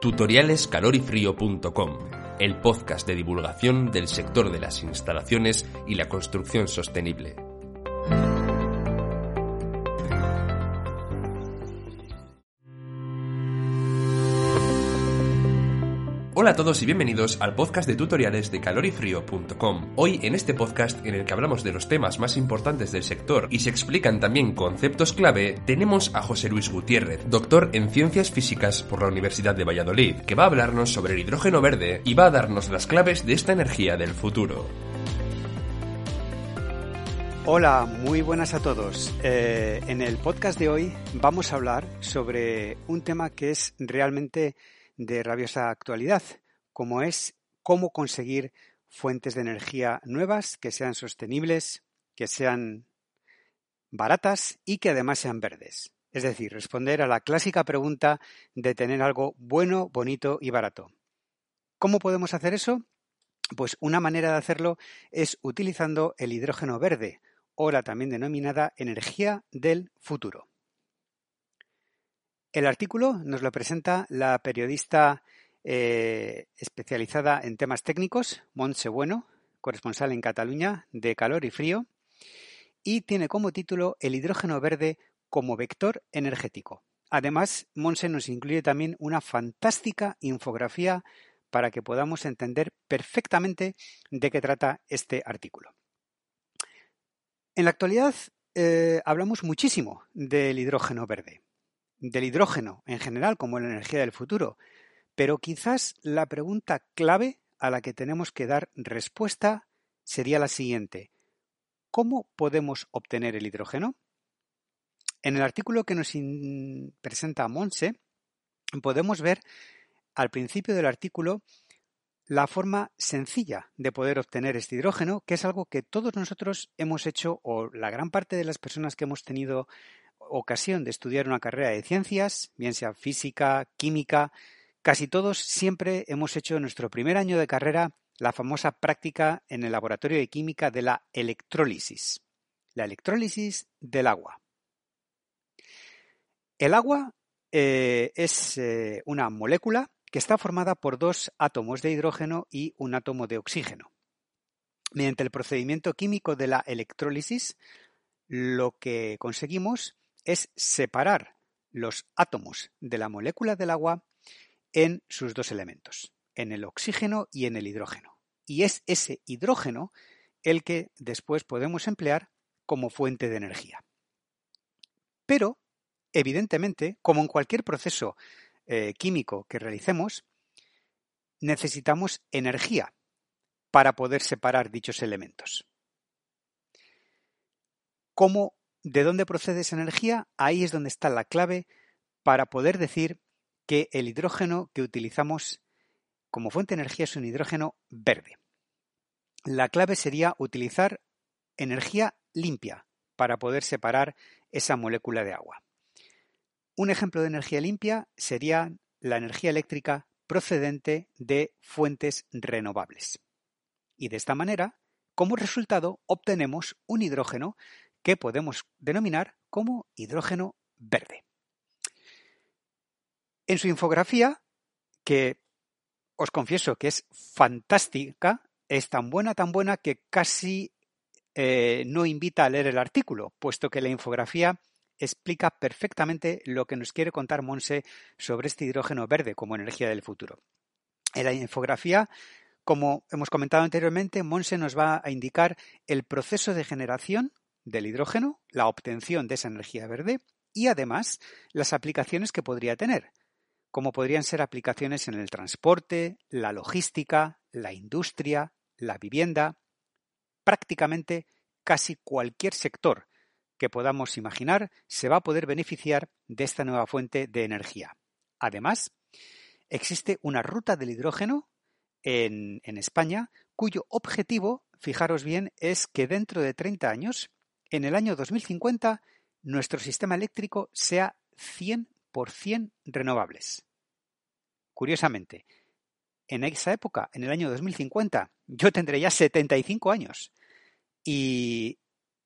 tutorialescalorifrío.com, el podcast de divulgación del sector de las instalaciones y la construcción sostenible. Hola a todos y bienvenidos al podcast de tutoriales de calorifrío.com. Hoy en este podcast en el que hablamos de los temas más importantes del sector y se explican también conceptos clave, tenemos a José Luis Gutiérrez, doctor en Ciencias Físicas por la Universidad de Valladolid, que va a hablarnos sobre el hidrógeno verde y va a darnos las claves de esta energía del futuro. Hola, muy buenas a todos. Eh, en el podcast de hoy vamos a hablar sobre un tema que es realmente de rabiosa actualidad, como es cómo conseguir fuentes de energía nuevas que sean sostenibles, que sean baratas y que además sean verdes. Es decir, responder a la clásica pregunta de tener algo bueno, bonito y barato. ¿Cómo podemos hacer eso? Pues una manera de hacerlo es utilizando el hidrógeno verde, o la también denominada energía del futuro. El artículo nos lo presenta la periodista eh, especializada en temas técnicos, Montse Bueno, corresponsal en Cataluña de Calor y Frío, y tiene como título El hidrógeno verde como vector energético. Además, Monse nos incluye también una fantástica infografía para que podamos entender perfectamente de qué trata este artículo. En la actualidad eh, hablamos muchísimo del hidrógeno verde del hidrógeno en general como la energía del futuro, pero quizás la pregunta clave a la que tenemos que dar respuesta sería la siguiente. ¿Cómo podemos obtener el hidrógeno? En el artículo que nos presenta Monse, podemos ver al principio del artículo la forma sencilla de poder obtener este hidrógeno, que es algo que todos nosotros hemos hecho, o la gran parte de las personas que hemos tenido ocasión de estudiar una carrera de ciencias, bien sea física, química, casi todos siempre hemos hecho en nuestro primer año de carrera la famosa práctica en el laboratorio de química de la electrólisis, la electrólisis del agua. El agua eh, es eh, una molécula que está formada por dos átomos de hidrógeno y un átomo de oxígeno. Mediante el procedimiento químico de la electrólisis, lo que conseguimos es separar los átomos de la molécula del agua en sus dos elementos, en el oxígeno y en el hidrógeno. Y es ese hidrógeno el que después podemos emplear como fuente de energía. Pero, evidentemente, como en cualquier proceso eh, químico que realicemos, necesitamos energía para poder separar dichos elementos. ¿Cómo de dónde procede esa energía, ahí es donde está la clave para poder decir que el hidrógeno que utilizamos como fuente de energía es un hidrógeno verde. La clave sería utilizar energía limpia para poder separar esa molécula de agua. Un ejemplo de energía limpia sería la energía eléctrica procedente de fuentes renovables. Y de esta manera, como resultado, obtenemos un hidrógeno que podemos denominar como hidrógeno verde. En su infografía, que os confieso que es fantástica, es tan buena, tan buena que casi eh, no invita a leer el artículo, puesto que la infografía explica perfectamente lo que nos quiere contar Monse sobre este hidrógeno verde como energía del futuro. En la infografía, como hemos comentado anteriormente, Monse nos va a indicar el proceso de generación del hidrógeno, la obtención de esa energía verde y además las aplicaciones que podría tener, como podrían ser aplicaciones en el transporte, la logística, la industria, la vivienda, prácticamente casi cualquier sector que podamos imaginar se va a poder beneficiar de esta nueva fuente de energía. Además, existe una ruta del hidrógeno en, España cuyo objetivo, fijaros bien, es que dentro de 30 años en el año 2050 nuestro sistema eléctrico sea 100% renovables. Curiosamente, en esa época, en el año 2050, yo tendré ya 75 años y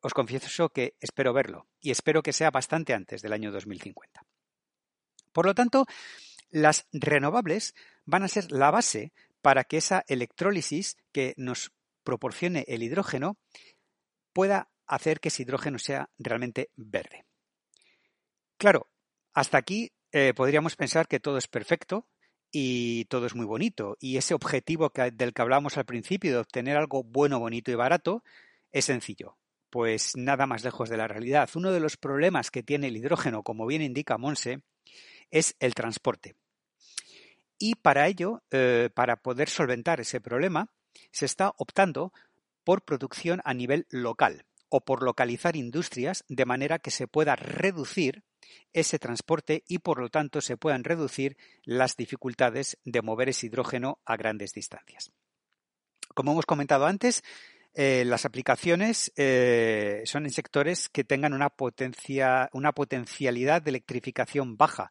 os confieso que espero verlo y espero que sea bastante antes del año 2050. Por lo tanto, Las renovables van a ser la base para que esa electrólisis que nos proporcione el hidrógeno pueda hacer que ese hidrógeno sea realmente verde. Claro, hasta aquí eh, podríamos pensar que todo es perfecto y todo es muy bonito. Y ese objetivo del que hablábamos al principio de obtener algo bueno, bonito y barato es sencillo. Pues nada más lejos de la realidad. Uno de los problemas que tiene el hidrógeno, como bien indica Monse, es el transporte. Y para ello, eh, para poder solventar ese problema, se está optando por producción a nivel local o por localizar industrias de manera que se pueda reducir ese transporte y por lo tanto se puedan reducir las dificultades de mover ese hidrógeno a grandes distancias. Como hemos comentado antes, eh, las aplicaciones eh, son en sectores que tengan una, potencia, una potencialidad de electrificación baja,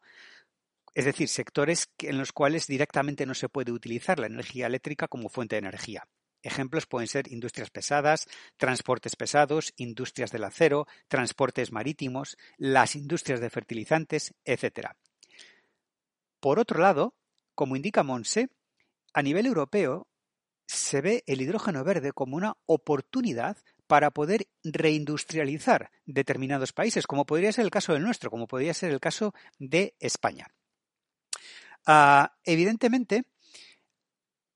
es decir, sectores en los cuales directamente no se puede utilizar la energía eléctrica como fuente de energía. Ejemplos pueden ser industrias pesadas, transportes pesados, industrias del acero, transportes marítimos, las industrias de fertilizantes, etc. Por otro lado, como indica Monse, a nivel europeo se ve el hidrógeno verde como una oportunidad para poder reindustrializar determinados países, como podría ser el caso del nuestro, como podría ser el caso de España. Ah, evidentemente,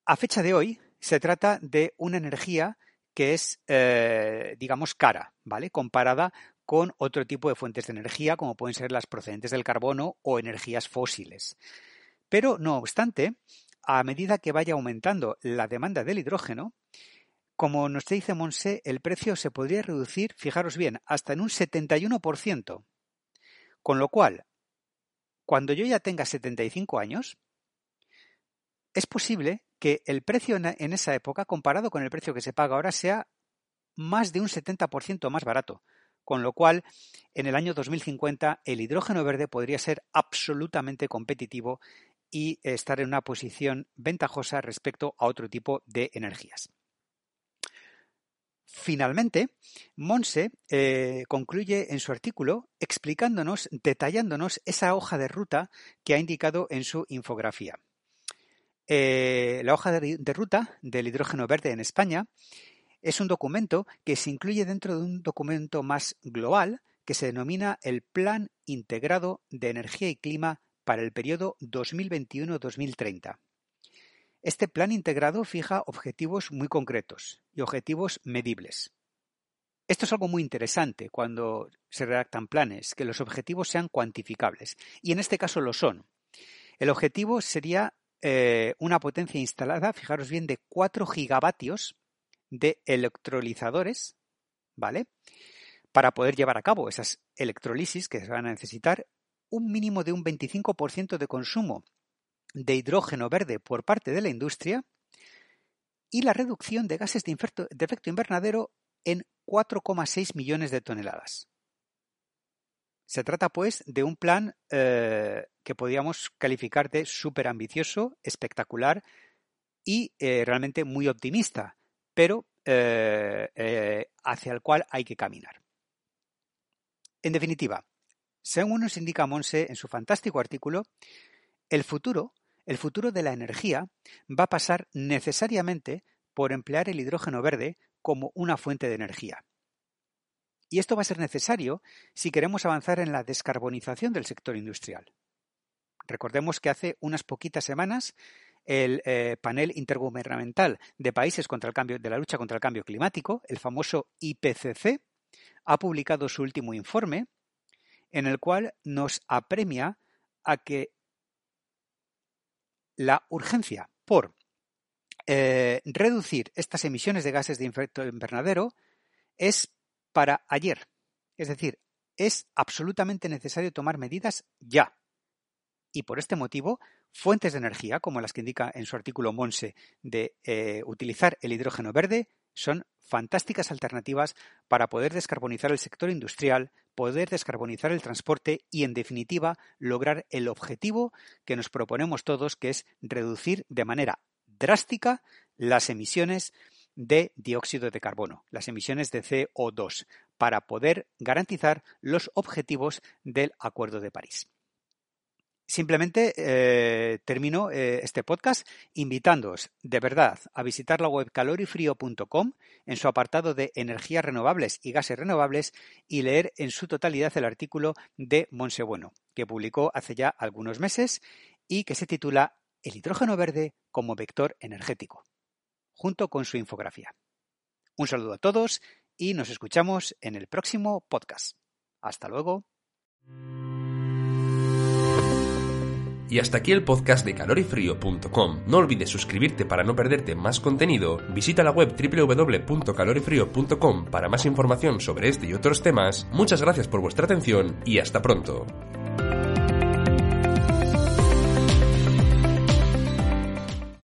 a fecha de hoy, se trata de una energía que es, eh, digamos, cara, ¿vale? Comparada con otro tipo de fuentes de energía, como pueden ser las procedentes del carbono o energías fósiles. Pero, no obstante, a medida que vaya aumentando la demanda del hidrógeno, como nos dice Monse, el precio se podría reducir, fijaros bien, hasta en un 71%. Con lo cual, cuando yo ya tenga 75 años, es posible que el precio en esa época, comparado con el precio que se paga ahora, sea más de un 70% más barato. Con lo cual, en el año 2050, el hidrógeno verde podría ser absolutamente competitivo y estar en una posición ventajosa respecto a otro tipo de energías. Finalmente, Monse eh, concluye en su artículo explicándonos, detallándonos esa hoja de ruta que ha indicado en su infografía. Eh, la hoja de, ruta del hidrógeno verde en España es un documento que se incluye dentro de un documento más global que se denomina el Plan Integrado de Energía y Clima para el periodo 2021-2030. Este plan integrado fija objetivos muy concretos y objetivos medibles. Esto es algo muy interesante cuando se redactan planes, que los objetivos sean cuantificables, y en este caso lo son. El objetivo sería eh, una potencia instalada, fijaros bien, de 4 gigavatios de electrolizadores, ¿vale? Para poder llevar a cabo esas electrolisis que se van a necesitar, un mínimo de un 25% de consumo de hidrógeno verde por parte de la industria y la reducción de gases de, efecto invernadero en 4,6 millones de toneladas. Se trata, pues, de un plan eh, que podríamos calificar de súper ambicioso, espectacular y eh, realmente muy optimista, pero eh, hacia el cual hay que caminar. En definitiva, según nos indica Monse en su fantástico artículo, el futuro, el futuro de la energía va a pasar necesariamente por emplear el hidrógeno verde como una fuente de energía. Y esto va a ser necesario si queremos avanzar en la descarbonización del sector industrial. Recordemos que hace unas poquitas semanas el eh, panel intergubernamental de países contra el cambio, de la lucha contra el cambio climático, el famoso IPCC, ha publicado su último informe en el cual nos apremia a que la urgencia por eh, reducir estas emisiones de gases de efecto invernadero es para ayer. Es decir, es absolutamente necesario tomar medidas ya. Y por este motivo, fuentes de energía, como las que indica en su artículo Monse, de eh, utilizar el hidrógeno verde, son fantásticas alternativas para poder descarbonizar el sector industrial, poder descarbonizar el transporte y, en definitiva, lograr el objetivo que nos proponemos todos, que es reducir de manera drástica las emisiones de dióxido de carbono, las emisiones de CO2, para poder garantizar los objetivos del Acuerdo de París. Simplemente eh, termino eh, este podcast invitándoos de verdad a visitar la web calorifrío.com en su apartado de energías renovables y gases renovables y leer en su totalidad el artículo de Monse Bueno, que publicó hace ya algunos meses y que se titula El hidrógeno verde como vector energético, junto con su infografía. Un saludo a todos y nos escuchamos en el próximo podcast. Hasta luego. Y hasta aquí el podcast de calorifrío.com. No olvides suscribirte para no perderte más contenido. Visita la web www.calorifrío.com para más información sobre este y otros temas. Muchas gracias por vuestra atención y hasta pronto.